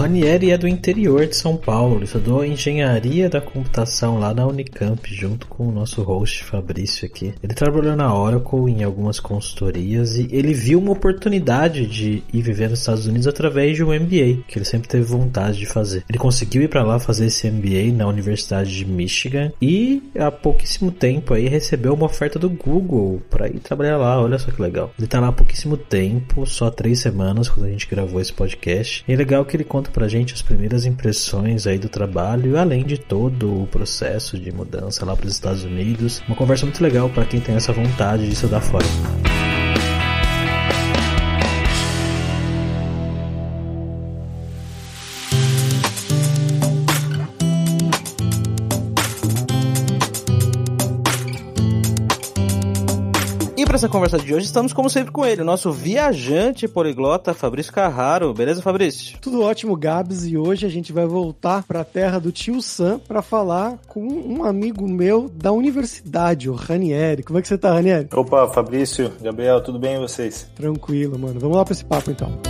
Ranieri é do interior de São Paulo, estudou engenharia da computação lá na Unicamp, junto com o nosso host Fabrício aqui. Ele trabalhou na Oracle em algumas consultorias e ele viu uma oportunidade de ir viver nos Estados Unidos através de um MBA, que ele sempre teve vontade de fazer. Ele conseguiu ir para lá fazer esse MBA na Universidade de Michigan e há pouquíssimo tempo aí recebeu uma oferta do Google para ir trabalhar lá. Olha só que legal. Ele tá lá há pouquíssimo tempo, só três semanas quando a gente gravou esse podcast. E é legal que ele conta conta pra gente as primeiras impressões aí do trabalho, além de todo o processo de mudança lá para os Estados Unidos. Uma conversa muito legal para quem tem essa vontade de estudar fora. Para essa conversa de hoje, estamos como sempre com ele, o nosso viajante poliglota Fabrício Carraro. Beleza, Fabrício? Tudo ótimo, Gabs, e hoje a gente vai voltar para a terra do tio Sam para falar com um amigo meu da universidade, o Ranieri. Como é que você tá, Ranieri? Opa, Fabrício, Gabriel, tudo bem e vocês? Tranquilo, mano. Vamos lá para esse papo então.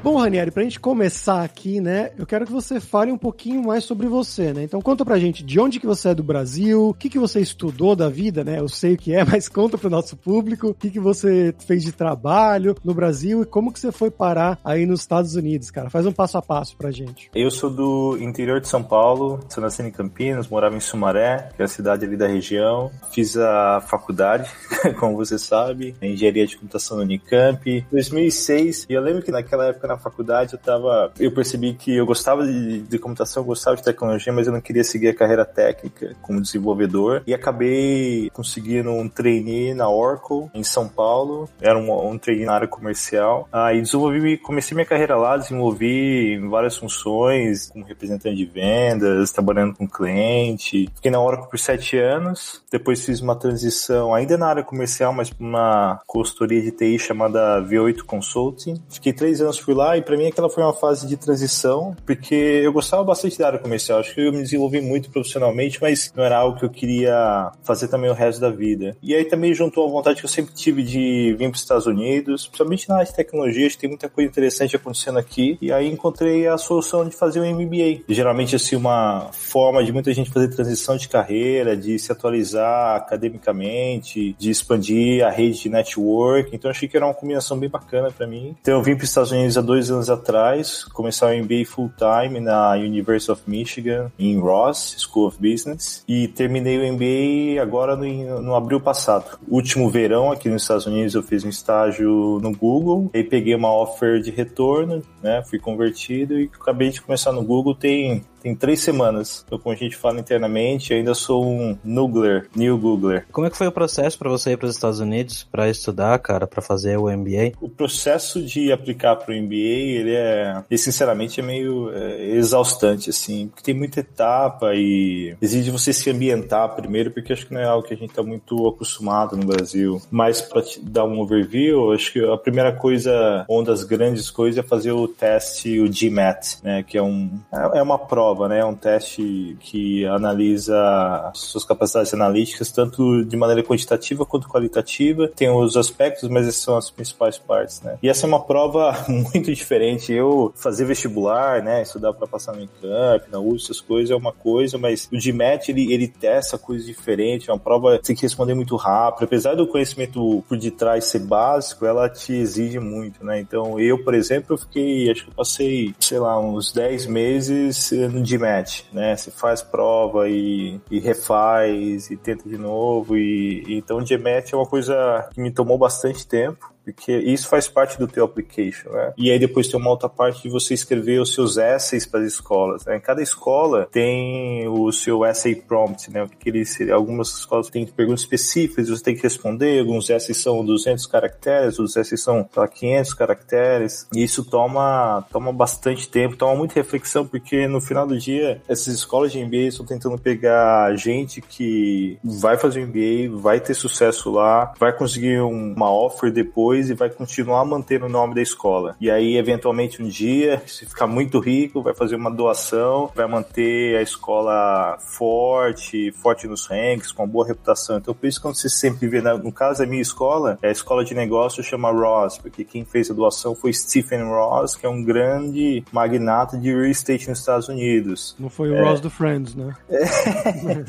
Bom, Ranieri, pra gente começar aqui, né, eu quero que você fale um pouquinho mais sobre você, né? Então conta pra gente de onde que você é do Brasil, o que que você estudou da vida, né? Eu sei o que é, mas conta pro nosso público o que que você fez de trabalho no Brasil e como que você foi parar aí nos Estados Unidos, cara. Faz um passo a passo pra gente. Eu sou do interior de São Paulo, sou nascido em Campinas, morava em Sumaré, que é a cidade ali da região. Fiz a faculdade, como você sabe, engenharia de computação no Unicamp. 2006, e eu lembro que naquela época na faculdade eu tava. Eu percebi que eu gostava de, de computação, gostava de tecnologia, mas eu não queria seguir a carreira técnica como desenvolvedor. E acabei conseguindo um trainee na Oracle, em São Paulo. Era um, um trainee na área comercial. Aí desenvolvi, comecei minha carreira lá, desenvolvi várias funções, como representante de vendas, trabalhando com cliente. Fiquei na Oracle por sete anos. Depois fiz uma transição, ainda na área comercial, mas para uma consultoria de TI chamada V8 Consulting. Fiquei três anos por lá e para mim aquela foi uma fase de transição, porque eu gostava bastante da área comercial, acho que eu me desenvolvi muito profissionalmente, mas não era algo que eu queria fazer também o resto da vida. E aí também juntou a vontade que eu sempre tive de vir para os Estados Unidos, principalmente na área de tecnologia, acho que tem muita coisa interessante acontecendo aqui, e aí encontrei a solução de fazer um MBA. Geralmente, assim, uma forma de muita gente fazer transição de carreira, de se atualizar academicamente, de expandir a rede de network, então achei que era uma combinação bem bacana para mim. Então eu vim para os Estados Unidos dois anos atrás, começar o MBA full time na University of Michigan, em Ross School of Business, e terminei o MBA agora no, no abril passado. Último verão aqui nos Estados Unidos eu fiz um estágio no Google, aí peguei uma offer de retorno, né, fui convertido e acabei de começar no Google tem tem três semanas. Então, como a gente fala internamente, ainda sou um Noogler, New Googler. Como é que foi o processo para você ir para os Estados Unidos para estudar, cara, para fazer o MBA? O processo de aplicar para o MBA, ele é, ele, sinceramente, é meio é, exaustante, assim, porque tem muita etapa e exige você se ambientar primeiro, porque acho que não é algo que a gente está muito acostumado no Brasil. Mas para te dar um overview, acho que a primeira coisa, uma das grandes coisas é fazer o teste, o GMAT, né, que é um é uma prova prova, né? É um teste que analisa suas capacidades analíticas, tanto de maneira quantitativa quanto qualitativa. Tem os aspectos, mas essas são as principais partes, né? E essa é uma prova muito diferente. Eu fazer vestibular, né? Estudar para passar no Unicamp, na USP, essas coisas é uma coisa, mas o GMAT, ele, ele testa coisas diferentes. É uma prova que tem que responder muito rápido. Apesar do conhecimento por detrás ser básico, ela te exige muito, né? Então, eu, por exemplo, eu fiquei, acho que eu passei, sei lá, uns 10 meses no GMAT, né? Você faz prova e, e refaz e tenta de novo e, então o GMAT é uma coisa que me tomou bastante tempo porque isso faz parte do teu application, né? E aí depois tem uma outra parte de você escrever os seus essays para as escolas, né? Cada escola tem o seu essay prompt, né? O que, ele algumas escolas têm perguntas específicas, você tem que responder, alguns essays são 200 caracteres, outros essays são lá, 500 caracteres, e isso toma toma bastante tempo, toma muita reflexão, porque no final do dia essas escolas de MBA estão tentando pegar gente que vai fazer MBA, vai ter sucesso lá, vai conseguir uma offer depois depois e vai continuar mantendo o nome da escola. E aí, eventualmente, um dia, se ficar muito rico, vai fazer uma doação, vai manter a escola forte, forte nos ranks, com uma boa reputação. Então, por isso, quando você sempre vê, no caso da minha escola, é a escola de negócio chama Ross, porque quem fez a doação foi Stephen Ross, que é um grande magnata de real estate nos Estados Unidos. Não foi o é... Ross do Friends, né?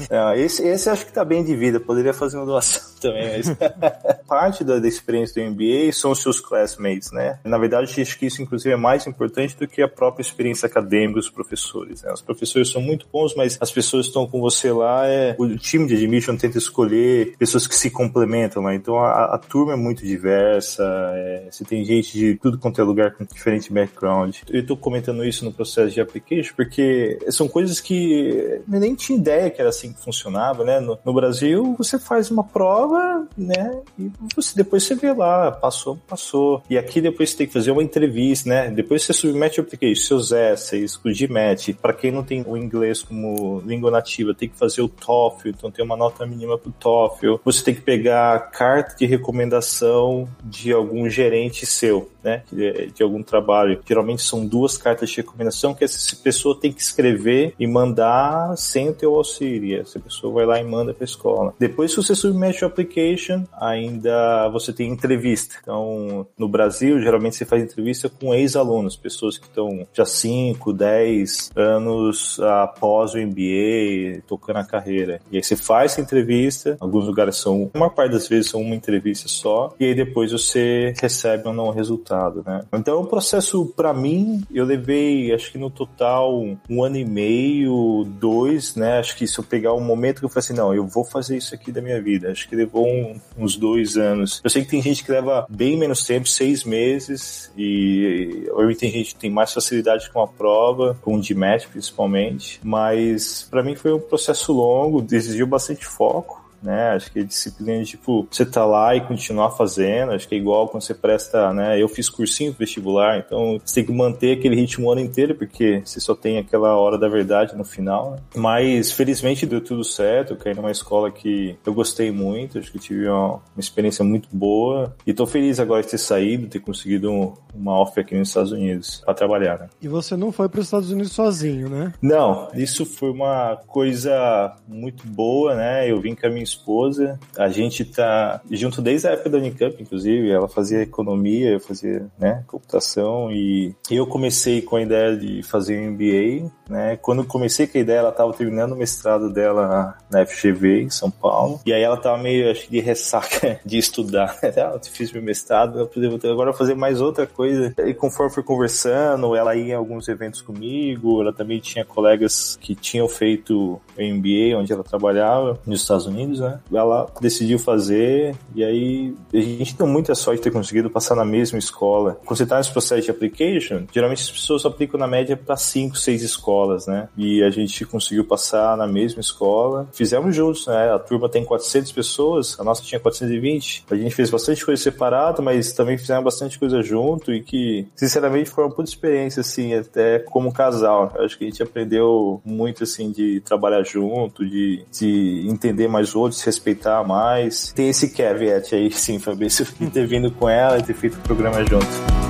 É. esse, esse acho que tá bem de vida, poderia fazer uma doação também, mas parte da, da experiência do MBA são os seus classmates, né? Na verdade, acho que isso, inclusive, é mais importante do que a própria experiência acadêmica dos professores. Né? Os professores são muito bons, mas as pessoas que estão com você lá, é, o time de admission tenta escolher pessoas que se complementam, né? Então, a, a turma é muito diversa, é, você tem gente de tudo quanto é lugar com diferente background. Eu estou comentando isso no processo de application porque são coisas que eu nem tinha ideia que era assim que funcionava, né? No, no Brasil, você faz uma prova, né? E você, depois você vê lá, passou, passou. E aqui depois você tem que fazer uma entrevista, né? Depois você submete o application, seus essays, o GMAT. Para quem não tem o inglês como língua nativa, tem que fazer o TOEFL, então tem uma nota mínima pro TOEFL. Você tem que pegar a carta de recomendação de algum gerente seu né, de algum trabalho. Geralmente são duas cartas de recomendação que essa pessoa tem que escrever e mandar sem o teu auxílio. Essa pessoa vai lá e manda para a escola. Depois, se você submete o application, ainda você tem entrevista. Então, no Brasil, geralmente você faz entrevista com ex-alunos, pessoas que estão já 5, 10 anos após o MBA, tocando a carreira. E aí você faz essa entrevista, alguns lugares são, a maior parte das vezes são uma entrevista só, e aí depois você recebe ou não o resultado né? Então, o processo, para mim, eu levei, acho que no total, um ano e meio, dois, né? Acho que se eu pegar um momento que eu falei assim, não, eu vou fazer isso aqui da minha vida, acho que levou um, uns dois anos. Eu sei que tem gente que leva bem menos tempo, seis meses, e obviamente tem gente que tem mais facilidade com a prova, com o DMAT principalmente, mas para mim foi um processo longo, exigiu bastante foco, né? Acho que disciplina de, tipo, você tá lá e continuar fazendo, acho que é igual quando você presta, né? Eu fiz cursinho vestibular, então você tem que manter aquele ritmo o ano inteiro, porque você só tem aquela hora da verdade no final, né? Mas, felizmente, deu tudo certo, eu caí numa escola que eu gostei muito, acho que tive uma, uma experiência muito boa, e tô feliz agora de ter saído, ter conseguido um, uma offer aqui nos Estados Unidos para trabalhar, né? E você não foi para os Estados Unidos sozinho, né? Não, isso foi uma coisa muito boa, né? Eu vim com a minha esposa. A gente tá junto desde a época da Unicamp, inclusive. Ela fazia economia, eu fazia, né, computação. E eu comecei com a ideia de fazer um MBA, né? Quando comecei com a ideia, ela estava terminando o mestrado dela na FGV, em São Paulo. E aí ela tava meio, acho que, de ressaca de estudar. Ah, eu fiz meu mestrado, agora fazer mais outra coisa. E conforme fui conversando, ela ia em alguns eventos comigo. Ela também tinha colegas que tinham feito MBA, onde ela trabalhava, nos Estados Unidos, né? Ela decidiu fazer e aí a gente deu muita sorte de ter conseguido passar na mesma escola. Quando você tá nesse processo de application, geralmente as pessoas aplicam na média para 5, 6 escolas, né? E a gente conseguiu passar na mesma escola. Fizemos juntos, né? A turma tem 400 pessoas, a nossa tinha 420. A gente fez bastante coisa separada, mas também fizemos bastante coisa junto e que, sinceramente, foi uma puta experiência, assim, até como casal. Eu acho que a gente aprendeu muito, assim, de trabalhar junto, de, de entender mais outros, se respeitar mais. Tem esse caveat aí, sim, Fabrício, de ter vindo com ela e ter feito o programa junto.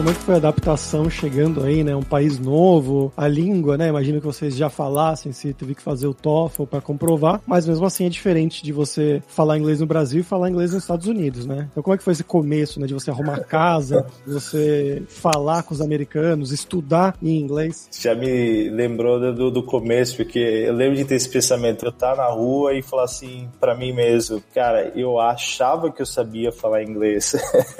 Como é que foi a adaptação chegando aí, né? Um país novo, a língua, né? Imagino que vocês já falassem, se teve que fazer o TOEFL para comprovar, mas mesmo assim é diferente de você falar inglês no Brasil e falar inglês nos Estados Unidos, né? Então como é que foi esse começo, né? De você arrumar casa, de você falar com os americanos, estudar em inglês? Já me lembrou do, do começo, porque eu lembro de ter esse pensamento, eu estar tá na rua e falar assim para mim mesmo, cara, eu achava que eu sabia falar inglês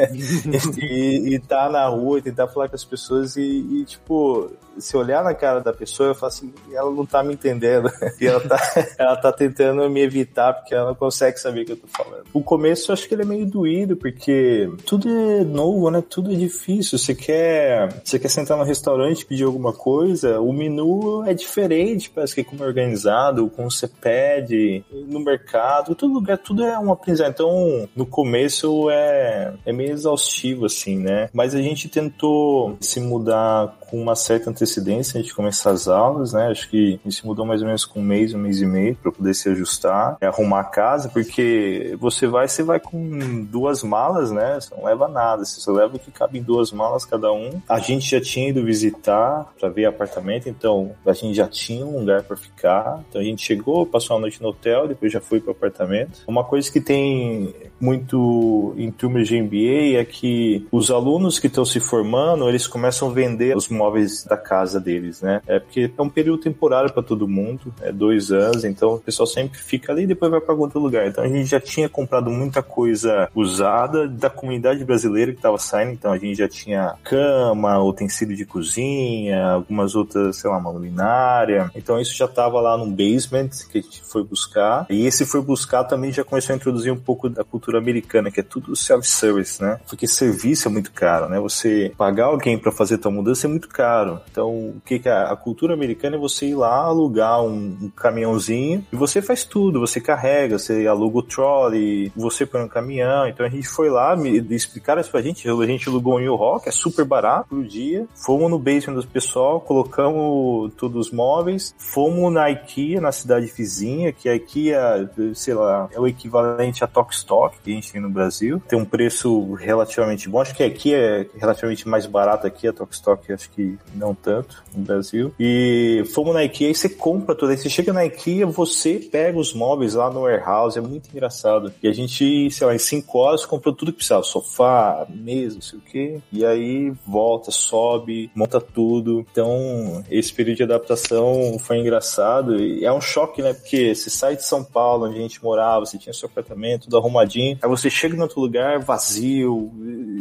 e, e tá na rua rua e tentar falar com as pessoas e, e tipo, se olhar na cara da pessoa, eu falo assim, ela não tá me entendendo. e ela tá, ela tá tentando me evitar porque ela não consegue saber o que eu tô falando. O começo eu acho que ele é meio doído, porque tudo é novo, né? Tudo é difícil. Você quer, você quer sentar no restaurante e pedir alguma coisa, o menu é diferente, parece que é como é organizado, como você pede, no mercado, todo lugar, tudo é um aprendizado. Então, no começo é, é meio exaustivo, assim, né? Mas a gente tentou se mudar com uma certa antecedência antes de começar as aulas, né? Acho que a gente mudou mais ou menos com um mês, um mês e meio para poder se ajustar, é arrumar a casa, porque você vai, você vai com duas malas, né? Você não leva nada, você só leva o que cabe em duas malas cada um. A gente já tinha ido visitar para ver apartamento, então a gente já tinha um lugar para ficar. Então a gente chegou, passou a noite no hotel, depois já foi para apartamento. Uma coisa que tem muito em turmas de MBA é que os alunos que estão se formando, eles começam a vender os móveis da casa deles, né? É porque é um período temporário para todo mundo, é dois anos, então o pessoal sempre fica ali e depois vai para outro lugar. Então a gente já tinha comprado muita coisa usada da comunidade brasileira que estava saindo, então a gente já tinha cama, utensílio de cozinha, algumas outras, sei lá, uma luminária. Então isso já estava lá no basement que a gente foi buscar. E esse foi buscar também já começou a introduzir um pouco da cultura americana, que é tudo self-service, né? Porque serviço é muito caro, né? Você pagar alguém para fazer tua mudança é muito caro. Então, o que, que é? A cultura americana é você ir lá alugar um, um caminhãozinho e você faz tudo. Você carrega, você aluga o trolley, você põe um caminhão. Então a gente foi lá, me explicaram isso pra gente. A gente alugou um U-Haul, que é super barato por dia. Fomos no basement do pessoal, colocamos todos os móveis. Fomos na IKEA, na cidade vizinha, que a IKEA, sei lá, é o equivalente a Tok Stock que a gente tem no Brasil. Tem um preço relativamente bom. Acho que aqui é relativamente mais barato aqui, a Tok Stock acho que não tanto no Brasil. E fomos na IKEA e você compra tudo. Aí você chega na IKEA, você pega os móveis lá no warehouse, é muito engraçado. E a gente, sei lá, em cinco horas comprou tudo que precisava. Sofá, mesa, não sei o quê. E aí volta, sobe, monta tudo. Então, esse período de adaptação foi engraçado. E é um choque, né? Porque você sai de São Paulo, onde a gente morava, você tinha seu apartamento, tudo arrumadinho. Aí você chega em outro lugar vazio.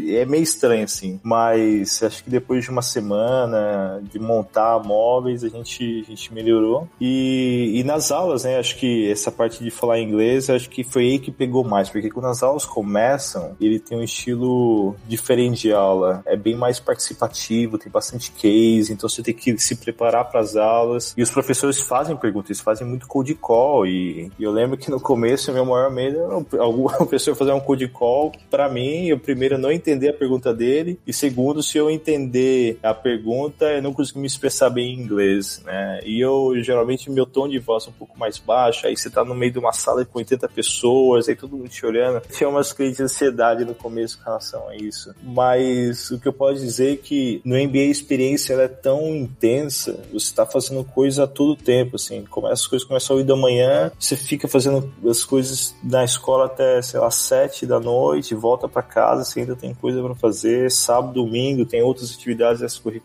É meio estranho, assim. Mas acho que depois de uma semana de montar móveis, a gente, a gente melhorou. E, e nas aulas, né? Acho que essa parte de falar inglês, acho que foi aí que pegou mais. Porque quando as aulas começam, ele tem um estilo diferente de aula. É bem mais participativo, tem bastante case, então você tem que se preparar para as aulas. E os professores fazem perguntas, eles fazem muito code call. E, e eu lembro que no começo, meu maior medo era alguma pessoa fazer um code call. Para mim, eu primeiro não entender a pergunta dele, e segundo, se eu entender a pergunta, eu não consigo me expressar bem em inglês, né? E eu, geralmente, meu tom de voz é um pouco mais baixo, aí você tá no meio de uma sala com 80 pessoas, aí todo mundo te olhando. Tinha umas crises de ansiedade no começo com relação a isso. Mas o que eu posso dizer é que no MBA a experiência é tão intensa, você tá fazendo coisa a todo tempo, assim. As coisas começam a ir da manhã, você fica fazendo as coisas na escola até, sei lá, sete da noite, volta para casa, você ainda tem coisa para fazer, sábado, domingo, tem outras atividades extracurriculares.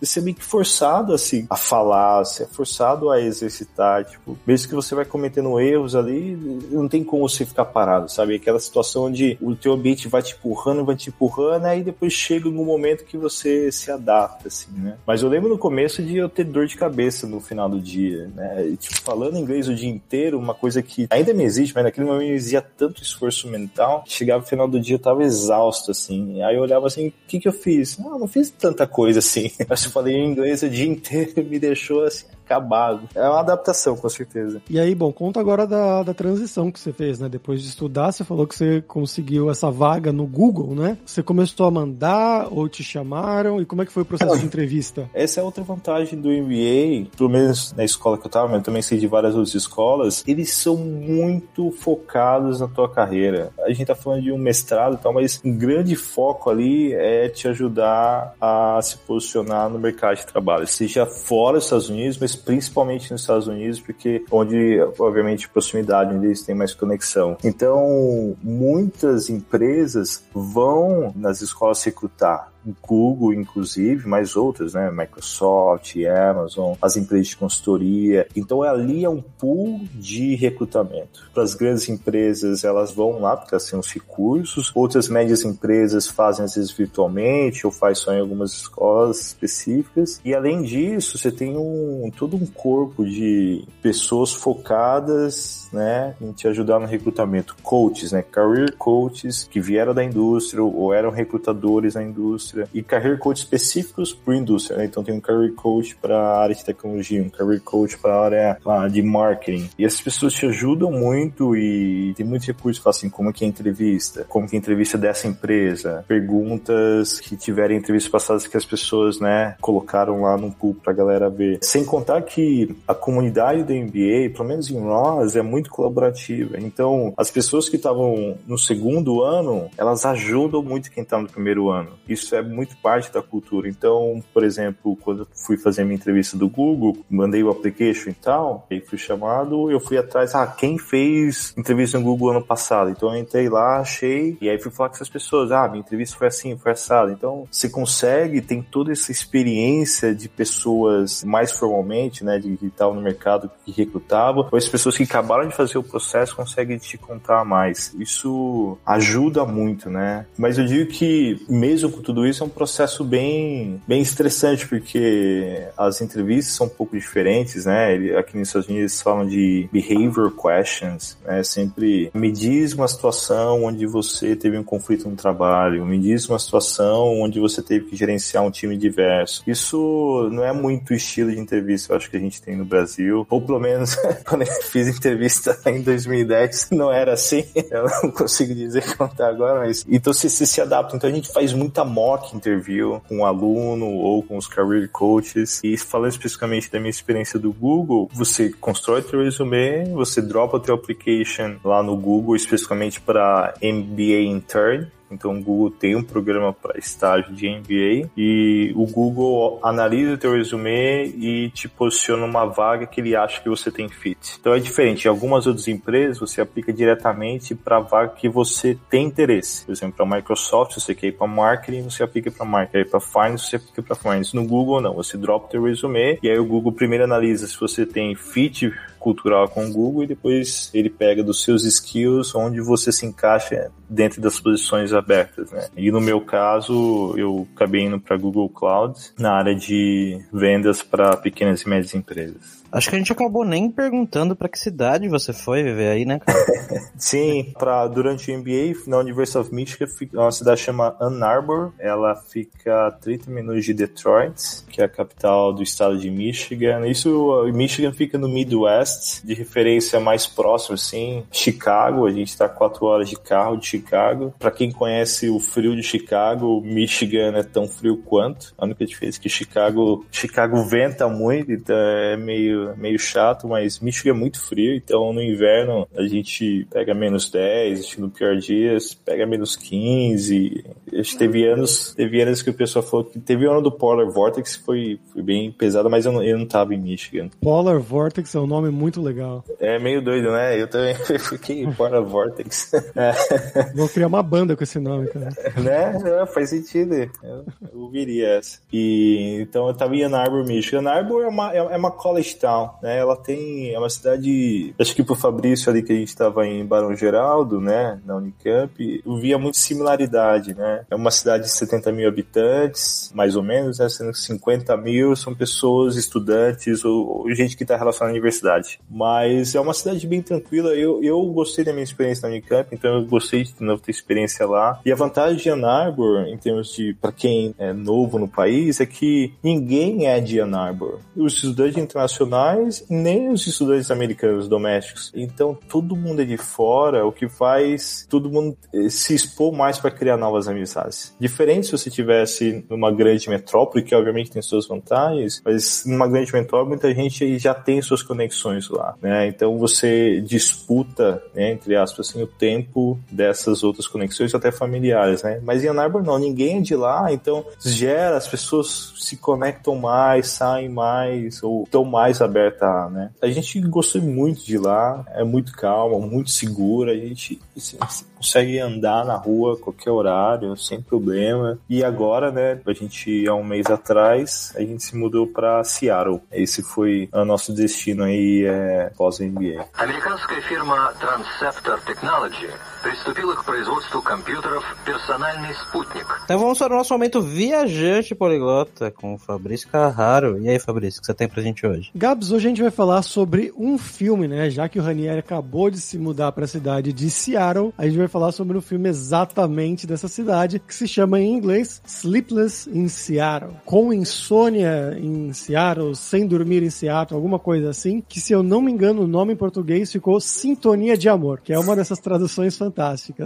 Você é meio que forçado assim, a falar, você é forçado a exercitar, tipo, mesmo que você vai cometendo erros ali, não tem como você ficar parado, sabe? Aquela situação onde o teu ambiente vai te empurrando, vai te empurrando, aí depois chega um momento que você se adapta, assim, né? Mas eu lembro no começo de eu ter dor de cabeça no final do dia, né? E, tipo, falando inglês o dia inteiro, uma coisa que ainda me existe, mas naquele momento me exigia tanto esforço mental, chegava no final do dia eu tava exausto, assim. Aí eu olhava assim, o que que eu fiz? Não, não fiz tanta coisa assim. Eu falei inglês o dia inteiro me deixou assim, acabado. É uma adaptação, com certeza. E aí, bom, conta agora da, da transição que você fez, né? Depois de estudar, você falou que você conseguiu essa vaga no Google, né? Você começou a mandar ou te chamaram? E como é que foi o processo de entrevista? Essa é outra vantagem do MBA, pelo menos na escola que eu tava, mas eu também sei de várias outras escolas, eles são muito focados na tua carreira. A gente tá falando de um mestrado e tal, mas um grande foco ali é te ajudar a se posicionar no mercado de trabalho, seja fora dos Estados Unidos, mas principalmente nos Estados Unidos, porque onde, obviamente, proximidade, onde eles têm mais conexão. Então, muitas empresas vão nas escolas recrutar Google, inclusive, mas outras, né? Microsoft, Amazon, as empresas de consultoria. Então ali é um pool de recrutamento. Para as grandes empresas, elas vão lá porque elas têm os recursos. Outras médias empresas fazem às vezes virtualmente ou faz só em algumas escolas específicas. E além disso, você tem um todo um corpo de pessoas focadas, né, em te ajudar no recrutamento. Coaches, né, career coaches que vieram da indústria ou eram recrutadores na indústria e career coaches específicos para indústria. Né? Então tem um career coach para a área de tecnologia, um career coach para a área de marketing. E essas pessoas te ajudam muito e tem muitos recursos assim como que é a entrevista, como que é a entrevista dessa empresa, perguntas que tiverem entrevistas passadas que as pessoas, né, colocaram lá no pool a galera ver. Sem contar que a comunidade do MBA, pelo menos em nós, é muito colaborativa. Então, as pessoas que estavam no segundo ano, elas ajudam muito quem está no primeiro ano. Isso é muito parte da cultura. Então, por exemplo, quando eu fui fazer minha entrevista do Google, mandei o application e tal, aí fui chamado, eu fui atrás, ah, quem fez entrevista no Google ano passado? Então eu entrei lá, achei, e aí fui falar com essas pessoas, ah, minha entrevista foi assim, foi assada. Então, você consegue, tem toda essa experiência de pessoas mais formalmente, né, de estavam no mercado que recrutavam, ou as pessoas que acabaram de fazer o processo conseguem te contar mais. Isso ajuda muito, né? Mas eu digo que mesmo com tudo isso é um processo bem, bem estressante porque as entrevistas são um pouco diferentes, né? Aqui nos Estados Unidos eles falam de behavior questions, né? Sempre me diz uma situação onde você teve um conflito no trabalho, me diz uma situação onde você teve que gerenciar um time diverso. Isso não é muito estilo de entrevista, eu acho que a gente tem no Brasil, ou pelo menos quando eu fiz entrevista em 2010 não era assim. Eu não consigo dizer como tá agora, mas então você, você se adapta. Então a gente faz muita mock interview com um aluno ou com os career coaches. E falando especificamente da minha experiência do Google, você constrói teu resume, você dropa teu application lá no Google, especificamente para MBA Intern então o Google tem um programa para estágio de MBA e o Google analisa o teu resume e te posiciona uma vaga que ele acha que você tem fit. Então é diferente. Em algumas outras empresas você aplica diretamente para a vaga que você tem interesse. Por exemplo, para Microsoft, você quer ir para marketing, você aplica para marketing. Para finance, você aplica para finance. No Google não, você dropa o teu resume e aí o Google primeiro analisa se você tem fit cultural com o Google e depois ele pega dos seus skills onde você se encaixa dentro das posições abertas, né? E no meu caso, eu acabei indo para Google Cloud na área de vendas para pequenas e médias empresas. Acho que a gente acabou nem perguntando para que cidade você foi viver aí, né, cara? Sim, para durante o MBA na University of Michigan, uma cidade chama Ann Arbor. Ela fica a 30 minutos de Detroit, que é a capital do estado de Michigan. Isso, Michigan fica no Midwest, de referência mais próximo, assim, Chicago. A gente está quatro horas de carro de Chicago. Para quem conhece o frio de Chicago, Michigan é tão frio quanto. A única diferença é que Chicago, Chicago venta muito, então é meio meio, chato, mas Michigan é muito frio, então no inverno a gente pega menos 10, no pior dias pega menos 15. Acho que teve anos, teve anos que o pessoal falou que teve o ano do Polar Vortex que foi, foi bem pesado, mas eu não, eu não tava em Michigan. Polar Vortex é um nome muito legal. É meio doido, né? Eu também fiquei Polar Vortex. É. Vou criar uma banda com esse nome, cara. né? faz sentido. Eu, eu ouviria essa. E então eu tava em Ann Arbor, Michigan. Ann Arbor é uma, é uma college town né? Ela tem, é uma cidade, acho que pro Fabrício ali que a gente estava em Barão Geraldo, né, na Unicamp, eu via muita similaridade, né? É uma cidade de 70 mil habitantes, mais ou menos, né? Sendo que 50 mil são pessoas, estudantes ou, ou gente que está relacionada à universidade. Mas é uma cidade bem tranquila. Eu, eu gostei da minha experiência na Unicamp, então eu gostei de novo ter experiência lá. E a vantagem de Ann Arbor, em termos de, para quem é novo no país, é que ninguém é de Ann Arbor. Os estudantes internacionais nem os estudantes americanos domésticos. Então, todo mundo é de fora, o que faz todo mundo eh, se expor mais para criar novas amizades. Diferente se você tivesse numa grande metrópole, que obviamente tem suas vantagens, mas numa grande metrópole muita gente já tem suas conexões lá, né? Então você disputa, né, entre aspas, assim, o tempo dessas outras conexões até familiares, né? Mas em Ann Arbor não, ninguém é de lá, então gera, as pessoas se conectam mais, saem mais, ou estão mais aberta, né? A gente gostou muito de lá, é muito calma, muito segura, a gente assim, consegue andar na rua a qualquer horário, sem problema. E agora, né, a gente, há um mês atrás, a gente se mudou para Seattle. Esse foi o nosso destino aí é, pós-NBA. Американская фирма Transceptor Technology приступила к производству компьютеров «Персональный спутник». Então vamos para o nosso momento viajante poliglota com o Fabrício Carraro. E aí, Fabrício, o que você tem pra gente hoje? Gabs, hoje a gente vai falar sobre um filme, né? Já que o Ranieri acabou de se mudar para a cidade de Seattle, a gente vai falar sobre um filme exatamente dessa cidade, que se chama em inglês Sleepless in Seattle. Com insônia em Seattle, sem dormir em Seattle, alguma coisa assim, que se eu não me engano, o nome em português ficou Sintonia de Amor, que é uma dessas traduções fantásticas,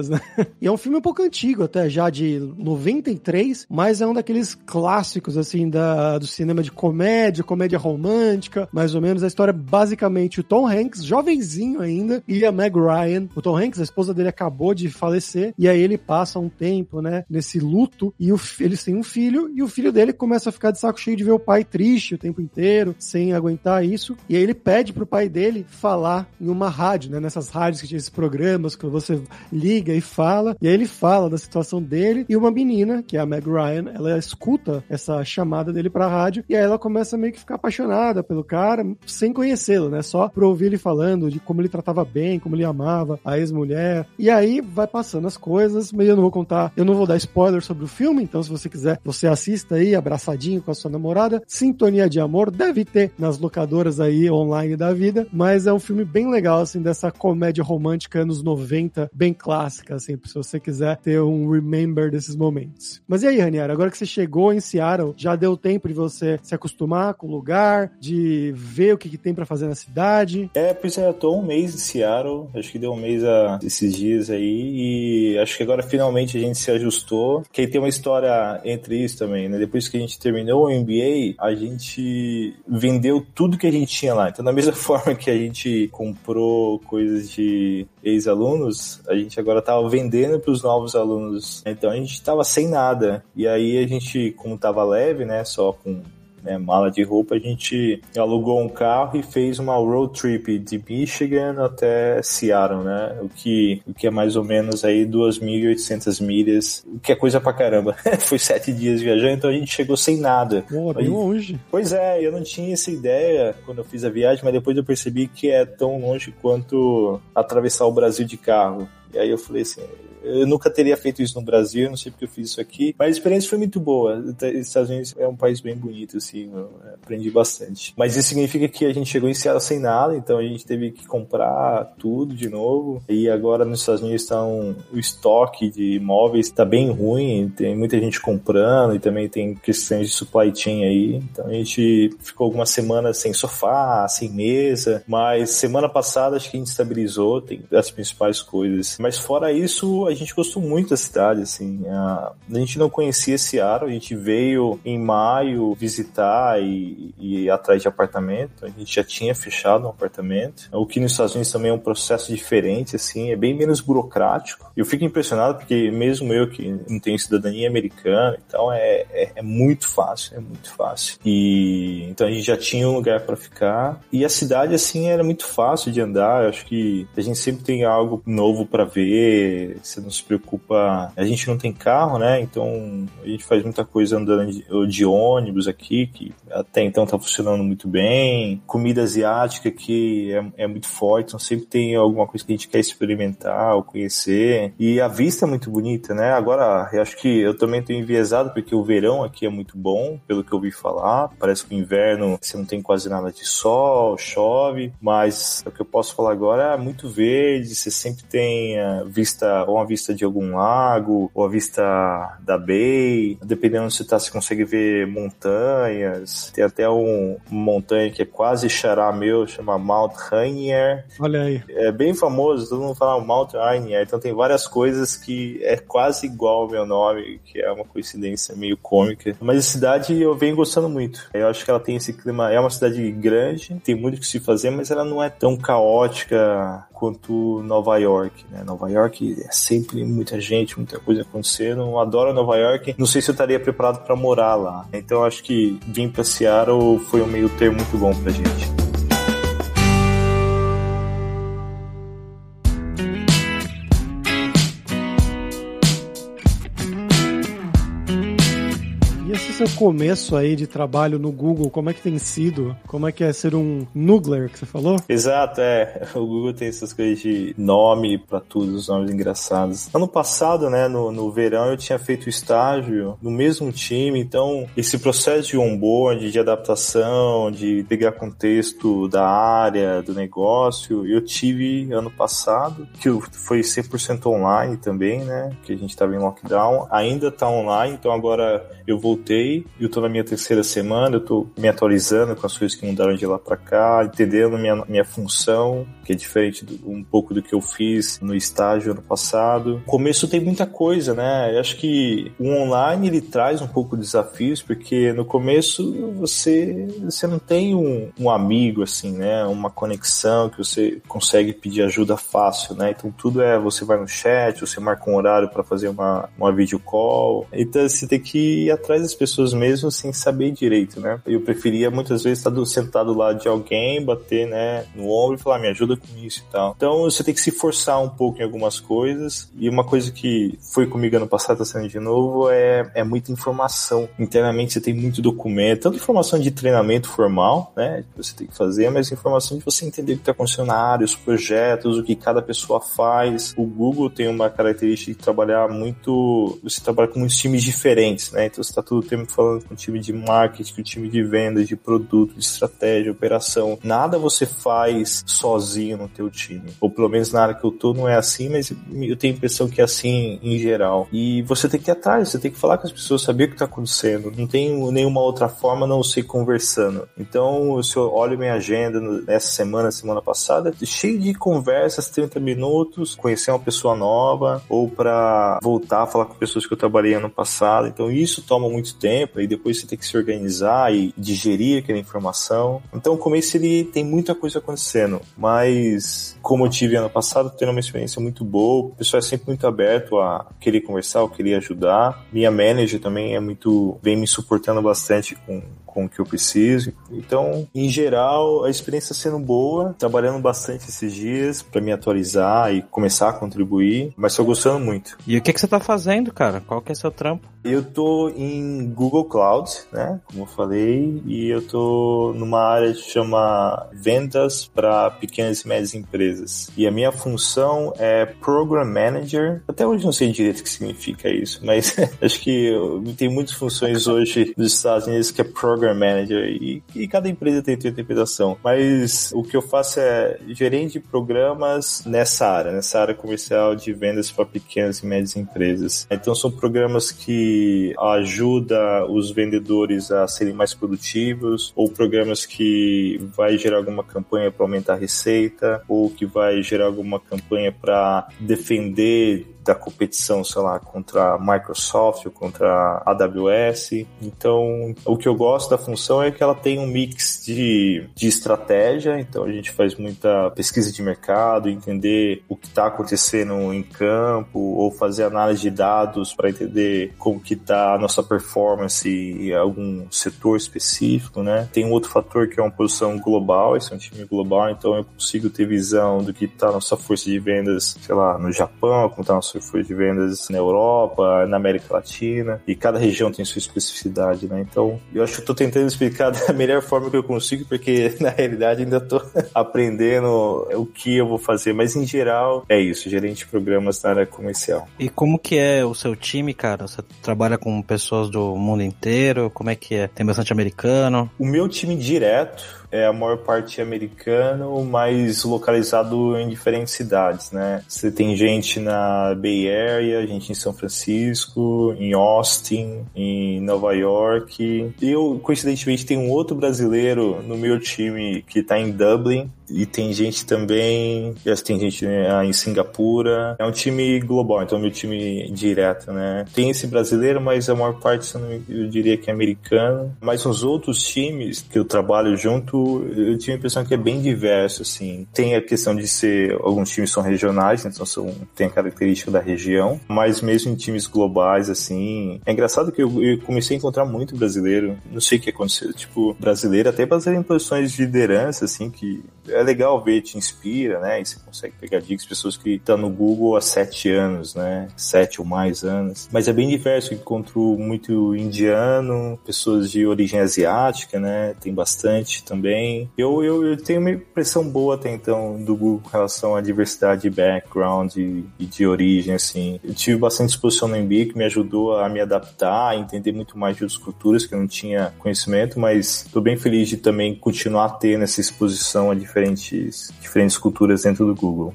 né? E é um filme um pouco antigo, até já de 93, mas é um daqueles clássicos, assim, da, do cinema de comédia, comédia romântica, mais ou menos. A história é basicamente o Tom Hanks, jovenzinho ainda, e a Meg Ryan. O Tom Hanks, a esposa dele acabou de falecer, e aí ele passa um tempo, né, nesse luto, e o, eles têm um filho, e o filho dele começa a ficar de saco cheio de ver o pai triste o tempo inteiro, sem aguentar isso, e aí ele pede pro pai dele falar em uma rádio, né, nessas rádios que tinha esses programas que você liga e fala, e aí ele fala da situação dele, e uma menina, que é a Meg Ryan, ela escuta essa chamada dele pra rádio, e aí ela começa meio que ficar apaixonada pelo cara, sem conhecê-lo, né, só por ouvir ele falando de como ele tratava bem, como ele amava a ex-mulher, e aí vai passando as coisas, mas eu não vou contar, eu não vou dar spoiler sobre o filme, então se você quiser, você assista aí, abraçadinho com a sua namorada, Sintonia de Amor, deve ter nas locadoras aí online da vida, mas é um filme bem legal, assim, dessa comédia romântica anos 90, bem clássica, assim, se você quiser ter um remember desses momentos. Mas e aí, Ranieri, agora que você chegou em Seattle, já deu tempo de você se acostumar com o lugar, de ver o que, que tem para fazer na cidade? É, pois é, eu tô um mês em Seattle, acho que deu um mês a, esses dias aí, e acho que agora finalmente a gente se ajustou, que tem uma história entre isso também, né? Depois que a gente terminou o MBA, a gente vendeu tudo que a gente tinha lá. Então, da mesma forma que a gente comprou coisas de ex-alunos, a gente agora tava vendendo para os novos alunos. Então, a gente tava sem nada. E aí a gente, como tava leve, né, só com né, mala de roupa, a gente alugou um carro e fez uma road trip de Michigan até Seattle, né? O que, o que é mais ou menos aí 2.800 milhas, o que é coisa pra caramba. Foi sete dias viajando, então a gente chegou sem nada. Pô, bem longe. Pois é, eu não tinha essa ideia quando eu fiz a viagem, mas depois eu percebi que é tão longe quanto atravessar o Brasil de carro. E aí eu falei assim, eu nunca teria feito isso no Brasil, não sei porque eu fiz isso aqui, mas a experiência foi muito boa. Os Estados Unidos é um país bem bonito, assim, eu aprendi bastante. Mas isso significa que a gente chegou em Seattle sem nada, então a gente teve que comprar tudo de novo. E agora nos Estados Unidos está um, o estoque de imóveis está bem ruim, tem muita gente comprando e também tem questões de supply chain aí. Então a gente ficou algumas semanas sem sofá, sem mesa, mas semana passada acho que a gente estabilizou, tem as principais coisas. Mas fora isso, a gente gostou muito da cidade, assim. A, a gente não conhecia Seattle, a gente veio em maio visitar e, e ir atrás de apartamento. A gente já tinha fechado um apartamento. O que nos Estados Unidos também é um processo diferente, assim, é bem menos burocrático. Eu fico impressionado porque mesmo eu que não tenho cidadania americana então é, é, é muito fácil, é muito fácil. E então a gente já tinha um lugar para ficar. E a cidade, assim, era muito fácil de andar. Eu acho que a gente sempre tem algo novo para ver. Você não se preocupa. A gente não tem carro, né? Então a gente faz muita coisa andando de, ônibus aqui, que até então tá funcionando muito bem. Comida asiática que é, é muito forte, então sempre tem alguma coisa que a gente quer experimentar ou conhecer. E a vista é muito bonita, né? Agora, eu acho que eu também tô enviesado porque o verão aqui é muito bom, pelo que eu ouvi falar. Parece que o inverno você não tem quase nada de sol, chove, mas o que eu posso falar agora é muito verde, você sempre tem a vista, uma vista de algum lago, ou a vista da Bay. Dependendo onde você tá, você consegue ver montanhas. Tem até um, uma montanha que é quase xará meu, chama Mount Rainier. Olha aí. É bem famoso, todo mundo fala Mount Rainier. Então tem várias coisas que é quase igual ao meu nome, que é uma coincidência meio cômica. Mas a cidade eu venho gostando muito. Eu acho que ela tem esse clima, é uma cidade grande, tem muito que se fazer, mas ela não é tão caótica quanto Nova York, né? Nova York é sempre muita gente, muita coisa acontecendo. Eu adoro Nova York. Não sei se eu estaria preparado para morar lá. Então acho que vir para Seattle foi um meio termo muito bom pra gente. Seu começo aí de trabalho no Google, como é que tem sido? Como é que é ser um Nugler, que você falou? Exato, é. O Google tem essas coisas de nome para tudo, os nomes engraçados. Ano passado, né, no, no verão, eu tinha feito estágio no mesmo time, então esse processo de onboard, de adaptação, de pegar contexto da área, do negócio, eu tive ano passado, que foi 100% online também, né, que a gente estava em lockdown, ainda tá online, então agora eu voltei, eu tô na minha terceira semana, eu tô me atualizando com as coisas que mudaram de lá para cá, entendendo minha, minha função, que é diferente do, um pouco do que eu fiz no estágio ano passado. O começo tem muita coisa, né? Eu acho que o online ele traz um pouco de desafios, porque no começo você, você não tem um, um amigo, assim, né? Uma conexão que você consegue pedir ajuda fácil, né? Então tudo é, você vai no chat, você marca um horário para fazer uma, uma video call. Então você tem que ir atrás das pessoas mesmo sem saber direito, né? Eu preferia muitas vezes estar sentado lá de alguém, bater, né, no ombro e falar, me ajuda com isso e tal. Então você tem que se forçar um pouco em algumas coisas. E uma coisa que foi comigo ano passado, tá sendo de novo, é, é muita informação. Internamente você tem muito documento, tanto informação de treinamento formal, né, que você tem que fazer, mas informação de você entender o que está acontecendo na área, os projetos, o que cada pessoa faz. O Google tem uma característica de trabalhar muito, você trabalha com muitos times diferentes, né, então você está todo o tempo falando com o time de marketing, com o time de vendas, de produto, de estratégia, operação. Nada você faz sozinho no teu time. Ou pelo menos na área que eu tô não é assim, mas eu tenho a impressão que é assim em geral. E você tem que ir atrás, você tem que falar com as pessoas, saber o que está acontecendo. Não tem nenhuma outra forma não ser conversando. Então, se eu olho minha agenda nessa semana, semana passada, cheio de conversas, 30 minutos, conhecer uma pessoa nova, ou para voltar a falar com pessoas que eu trabalhei ano passado. Então, isso toma muito tempo, e depois você tem que se organizar e digerir aquela informação. Então, o começo ele tem muita coisa acontecendo, mas como eu tive ano passado, tendo uma experiência muito boa, o pessoal é sempre muito aberto a querer conversar, a querer ajudar. Minha manager também é muito, vem me suportando bastante com com o que eu preciso. Então, em geral, a experiência está sendo boa, trabalhando bastante esses dias para me atualizar e começar a contribuir, mas estou gostando muito. E o que, que você está fazendo, cara? Qual que é seu trampo? Eu tô em Google Cloud, né? Como eu falei, e eu tô numa área que chama vendas para pequenas e médias empresas. E a minha função é Program Manager. Até hoje não sei direito o que significa isso, mas acho que tem muitas funções hoje nos Estados Unidos que é Program Manager e, e cada empresa tem sua interpretação. Mas o que eu faço é gerente de programas nessa área, nessa área comercial de vendas para pequenas e médias empresas. Então são programas que ajuda os vendedores a serem mais produtivos, ou programas que vai gerar alguma campanha para aumentar a receita, ou que vai gerar alguma campanha para defender da competição, sei lá, contra a Microsoft ou contra a AWS. Então, o que eu gosto da função é que ela tem um mix de, de estratégia, então a gente faz muita pesquisa de mercado, entender o que está acontecendo em campo, ou fazer análise de dados para entender como que está a nossa performance em algum setor específico, né? Tem um outro fator que é uma posição global, esse é um time global, então eu consigo ter visão do que está a nossa força de vendas, sei lá, no Japão, como está a nossa foi de vendas na Europa, na América Latina, e cada região tem sua especificidade, né? Então, eu acho que eu tô tentando explicar da melhor forma que eu consigo, porque na realidade ainda tô aprendendo o que eu vou fazer, mas em geral é isso, gerente de programas na área comercial. E como que é o seu time, cara? Você trabalha com pessoas do mundo inteiro? Como é que é? Tem bastante americano? O meu time direto é a maior parte americano, mas localizado em diferentes cidades, né? Você tem gente na Bay Area, gente em São Francisco, em Austin, em Nova York. Eu, coincidentemente, tenho um outro brasileiro no meu time que está em Dublin, e tem gente também, tem gente né, em Singapura. É um time global, então é meu time direto, né? Tem esse brasileiro, mas a maior parte eu diria que é americano. Mas os outros times que eu trabalho junto, eu tive a impressão que é bem diverso, assim. Tem a questão de ser, alguns times são regionais, então são, tem a característica da região, mas mesmo em times globais, assim. É engraçado que eu, eu comecei a encontrar muito brasileiro, não sei o que aconteceu, tipo, brasileiro, até brasileiro em posições de liderança, assim, que é legal ver, te inspira, né? E você consegue pegar dicas, pessoas que estão no Google há sete anos, né? Sete ou mais anos. Mas é bem diverso, encontro muito indiano, pessoas de origem asiática, né? Tem bastante também. Eu, eu, eu tenho uma impressão boa até então do Google com relação à diversidade de background e, e de origem, assim. Eu tive bastante exposição no MBA que me ajudou a me adaptar, a entender muito mais de outras culturas que eu não tinha conhecimento, mas estou bem feliz de também continuar tendo essa exposição a diferentes, diferentes culturas dentro do Google.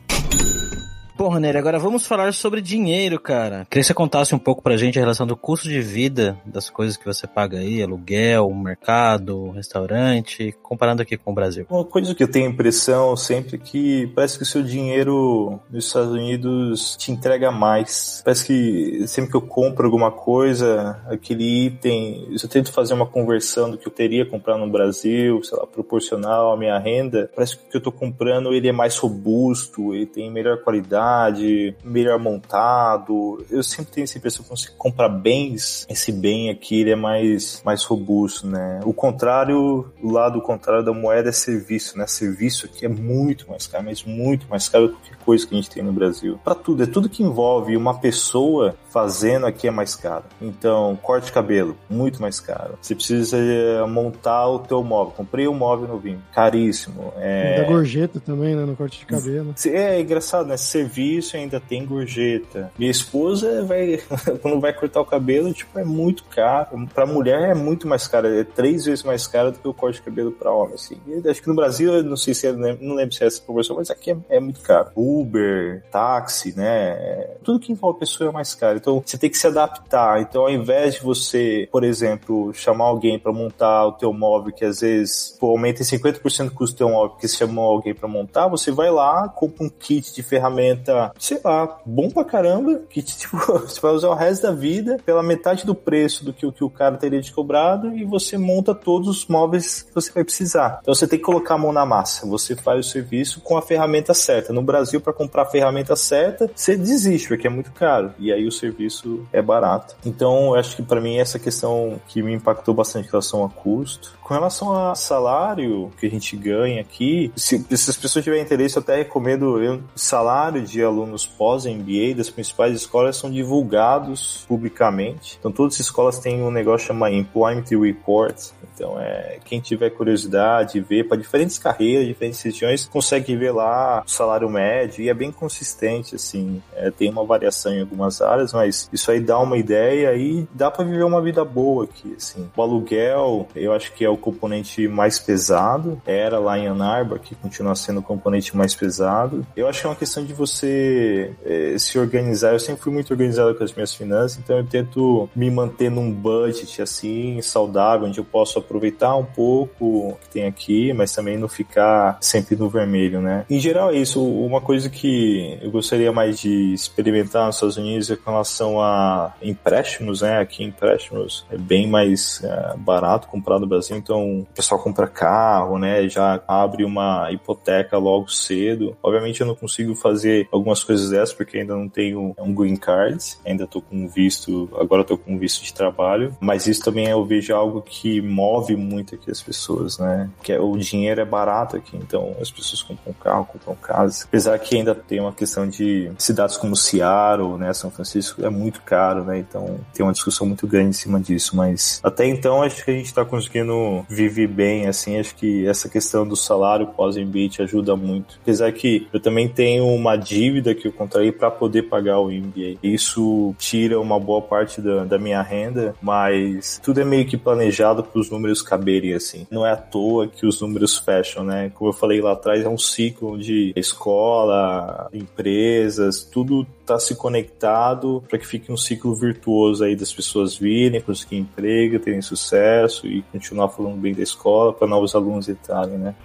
Bom, Ranieri, agora vamos falar sobre dinheiro, cara. Queria que você contasse um pouco pra gente a relação do custo de vida das coisas que você paga aí, aluguel, mercado, restaurante, comparando aqui com o Brasil. Uma coisa que eu tenho impressão sempre que parece que o seu dinheiro nos Estados Unidos te entrega mais. Parece que sempre que eu compro alguma coisa, aquele item, eu tento fazer uma conversão do que eu teria comprado no Brasil, sei lá, proporcional à minha renda, parece que o que eu tô comprando ele é mais robusto, ele tem melhor qualidade qualidade, melhor montado. Eu sempre tenho essa impressão que você compra bens, esse bem aqui ele é mais, mais robusto, né? O contrário, o lado contrário da moeda é serviço, né? Serviço aqui é muito mais caro, mas muito mais caro do que coisa que a gente tem no Brasil. Para tudo, é tudo que envolve uma pessoa fazendo aqui é mais caro. Então, corte de cabelo, muito mais caro. Você precisa eh, montar o teu móvel. Comprei um móvel novinho, caríssimo. É... Da gorjeta também, né, no corte de cabelo. É, é engraçado, né? Serviço ainda tem gorjeta. Minha esposa vai, quando vai cortar o cabelo, tipo, é muito caro. Pra mulher é muito mais caro, é três vezes mais caro do que o corte de cabelo pra homem, assim. Acho que no Brasil, eu não sei se é, não lembro se é essa proporção, mas aqui é, é muito caro. Uber, táxi, né? Tudo que envolve pessoa é mais caro. Então você tem que se adaptar. Então ao invés de você, por exemplo, chamar alguém para montar o teu móvel, que às vezes pô, aumenta em 50% o custo do teu móvel porque você chamou alguém para montar, você vai lá, compra um kit de ferramenta, sei lá, bom pra caramba, que tipo, você vai usar o resto da vida pela metade do preço do que o que o cara teria te cobrado e você monta todos os móveis que você vai precisar. Então você tem que colocar a mão na massa. Você faz o serviço com a ferramenta certa. No Brasil, para comprar a ferramenta certa, você desiste, porque é muito caro. E aí o serviço é barato. Então, acho que para mim essa questão que me impactou bastante em relação a custo. Com relação a salário que a gente ganha aqui, se, se as pessoas tiverem interesse, eu até recomendo eu, salário de alunos pós-MBA das principais escolas são divulgados publicamente. Então, todas as escolas têm um negócio chamado Employment Report. Então, é quem tiver curiosidade, ver para diferentes carreiras, diferentes regiões, consegue ver lá o salário médio e é bem consistente, assim. É, tem uma variação em algumas áreas, mas isso aí dá uma ideia e dá para viver uma vida boa aqui, assim. O aluguel, eu acho que é o componente mais pesado. Era lá em Ann Arbor, que continua sendo o componente mais pesado. Eu acho que é uma questão de você é, se organizar. Eu sempre fui muito organizado com as minhas finanças, então eu tento me manter num budget assim, saudável, onde eu posso aproveitar um pouco o que tem aqui, mas também não ficar sempre no vermelho, né? Em geral é isso. Uma coisa que eu gostaria mais de experimentar nos Estados Unidos é com relação a empréstimos, né? Aqui empréstimos é bem mais é, barato comprar no Brasil, então o pessoal compra carro, né? Já abre uma hipoteca logo cedo. Obviamente eu não consigo fazer algumas coisas dessas porque ainda não tenho um green card, ainda tô com visto, agora tô com visto de trabalho, mas isso também eu vejo algo que move muito aqui as pessoas, né? Que é, o dinheiro é barato aqui, então as pessoas compram carro, compram casa. Apesar que ainda tem uma questão de cidades como Seattle, né, São Francisco é muito caro, né? Então tem uma discussão muito grande em cima disso, mas até então acho que a gente tá conseguindo viver bem, assim, acho que essa questão do salário pós-MBA te ajuda muito. Apesar que eu também tenho uma dívida que eu contraí para poder pagar o MBA. Isso tira uma boa parte da, da minha renda, mas tudo é meio que planejado para os números caberem, assim. Não é à toa que os números fecham, né? Como eu falei lá atrás, é um ciclo de escola, empresas, tudo tá se conectado para que fique um ciclo virtuoso aí das pessoas virem, conseguir emprego, terem sucesso e continuar falando bem da escola para novos alunos entrarem, né?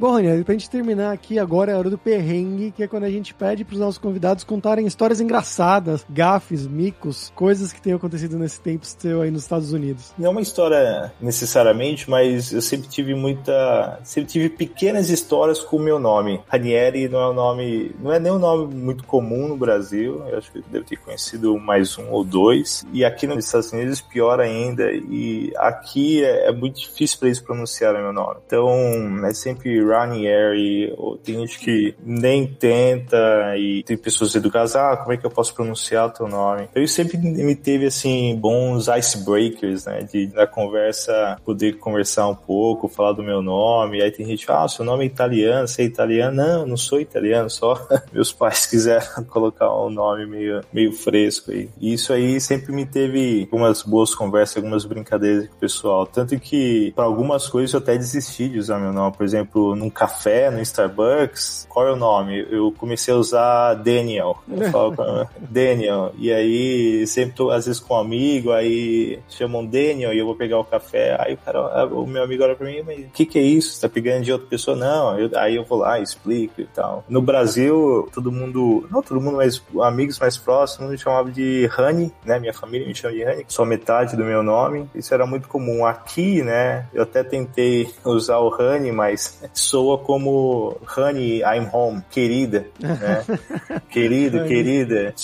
Bom, Ranieri, pra gente terminar aqui, agora é a hora do perrengue, que é quando a gente pede pros nossos convidados contarem histórias engraçadas, gafes, micos, coisas que tenham acontecido nesse tempo seu aí nos Estados Unidos. Não é uma história necessariamente, mas eu sempre tive muita. Sempre tive pequenas histórias com o meu nome. Ranieri não é um nome. Não é nem um nome muito comum no Brasil. Eu acho que eu devo ter conhecido mais um ou dois. E aqui nos Estados Unidos, pior ainda. E aqui é, é muito difícil para eles pronunciarem meu nome. Então, é sempre Ranieri. Tem gente que nem tenta. E tem pessoas educadas. Ah, como é que eu posso pronunciar teu nome? Eu sempre me teve, assim, bons icebreakers, né? De, da conversa, poder conversar um pouco, falar do meu nome. Aí tem gente ah, seu nome é italiano, você é italiano? Não, não sou italiano, só meus pais quiseram colocar um nome meio, meio fresco aí. E isso aí sempre me teve algumas boas conversas, algumas brincadeiras com o pessoal. Tanto que, para algumas coisas, eu até desisti de usar meu nome. Por exemplo, num café, no Starbucks, qual é o nome? Eu comecei a usar Daniel. Eu falo Daniel. E aí, sempre tô, às vezes, com um amigo, aí chamam Daniel e eu vou pegar o café. Aí o cara, o meu amigo olha pra mim, mas o que que é isso? Você tá pegando de outra pessoa? Não. Eu, aí eu vou lá, explico e tal. No Brasil, todo mundo, não todo mundo, mas amigos mais próximos me chamavam de Honey, né? Minha família me chama de Honey, só metade do meu nome. Isso era muito comum. Aqui, né? Eu até tentei usar o Honey, mas soa como Honey, I'm home, querida, né? Querido, querida.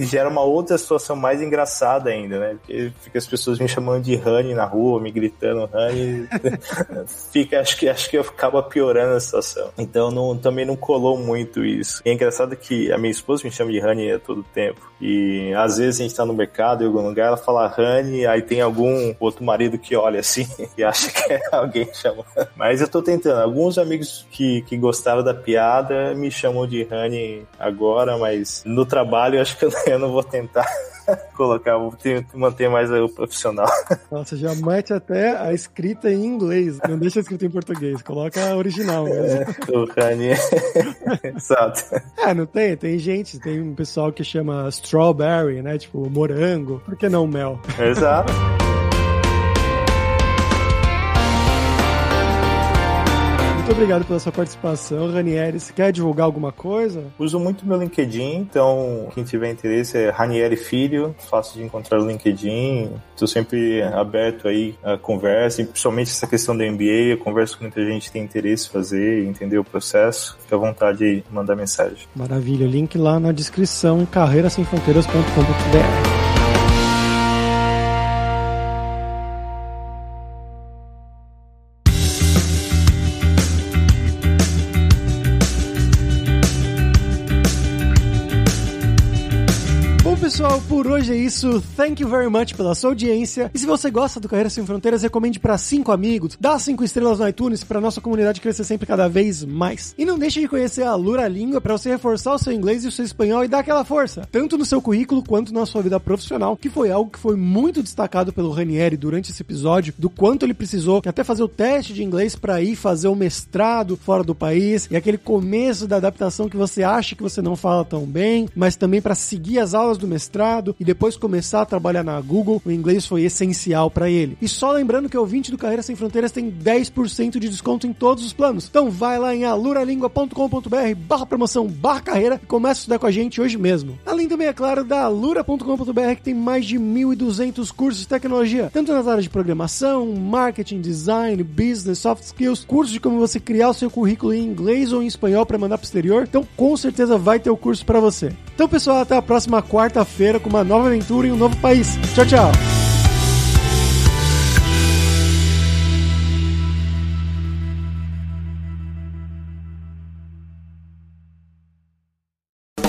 Gera uma outra situação mais engraçada ainda, né? Porque fica as pessoas me chamando de Honey na rua, me gritando Honey. fica, acho que, acho que acaba piorando a situação. Então não, também não colou muito isso. E é engraçado que a minha esposa me chama de Honey a todo tempo. E às vezes a gente tá no mercado em algum lugar, ela fala Honey, aí tem algum outro marido que olha assim e acha que é alguém chamando. Mas eu tô tentando. Alguns amigos que, que gostaram da piada me chamam de Honey agora, mas no trabalho eu acho que eu não vou tentar colocar, vou ter, manter mais o profissional. Nossa, já mete até a escrita em inglês, não deixa a escrita em português, coloca a original mesmo. É, o Honey. Exato. É, não tem, tem gente, tem um pessoal que chama strawberry, né, tipo morango, por que não mel? Exato. Muito obrigado pela sua participação, Ranieri. Você quer divulgar alguma coisa? Uso muito meu LinkedIn, então quem tiver interesse é Ranieri Filho, fácil de encontrar no LinkedIn. Estou sempre aberto aí a conversa, e principalmente essa questão da MBA. Eu converso com muita gente que tem interesse em fazer, entender o processo. Fique à vontade de mandar mensagem. Maravilha, link lá na descrição em carreirasemfronteiras.com.br. por hoje é isso. Thank you very much pela sua audiência. E se você gosta do Carreira Sem Fronteiras, recomende para cinco amigos, dá cinco estrelas no iTunes para nossa comunidade crescer sempre cada vez mais. E não deixe de conhecer a Lura Língua para você reforçar o seu inglês e o seu espanhol e dar aquela força, tanto no seu currículo quanto na sua vida profissional, que foi algo que foi muito destacado pelo Ranieri durante esse episódio, do quanto ele precisou até fazer o teste de inglês para ir fazer o mestrado fora do país e aquele começo da adaptação que você acha que você não fala tão bem, mas também para seguir as aulas do mestrado e depois começar a trabalhar na Google, o inglês foi essencial para ele. E só lembrando que o ouvinte do Carreira Sem Fronteiras tem 10% de desconto em todos os planos. Então vai lá em aluralingua.com.br barra promoção barra carreira e começa a estudar com a gente hoje mesmo. Além também, é claro, da alura.com.br que tem mais de 1.200 cursos de tecnologia, tanto nas áreas de programação, marketing, design, business, soft skills, cursos de como você criar o seu currículo em inglês ou em espanhol para mandar para o exterior. Então, com certeza vai ter o curso para você. Então, pessoal, até a próxima quarta-feira com uma nova aventura em um novo país. Tchau, tchau.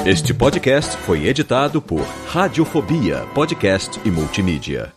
Este podcast foi editado por Radiofobia, podcast e multimídia.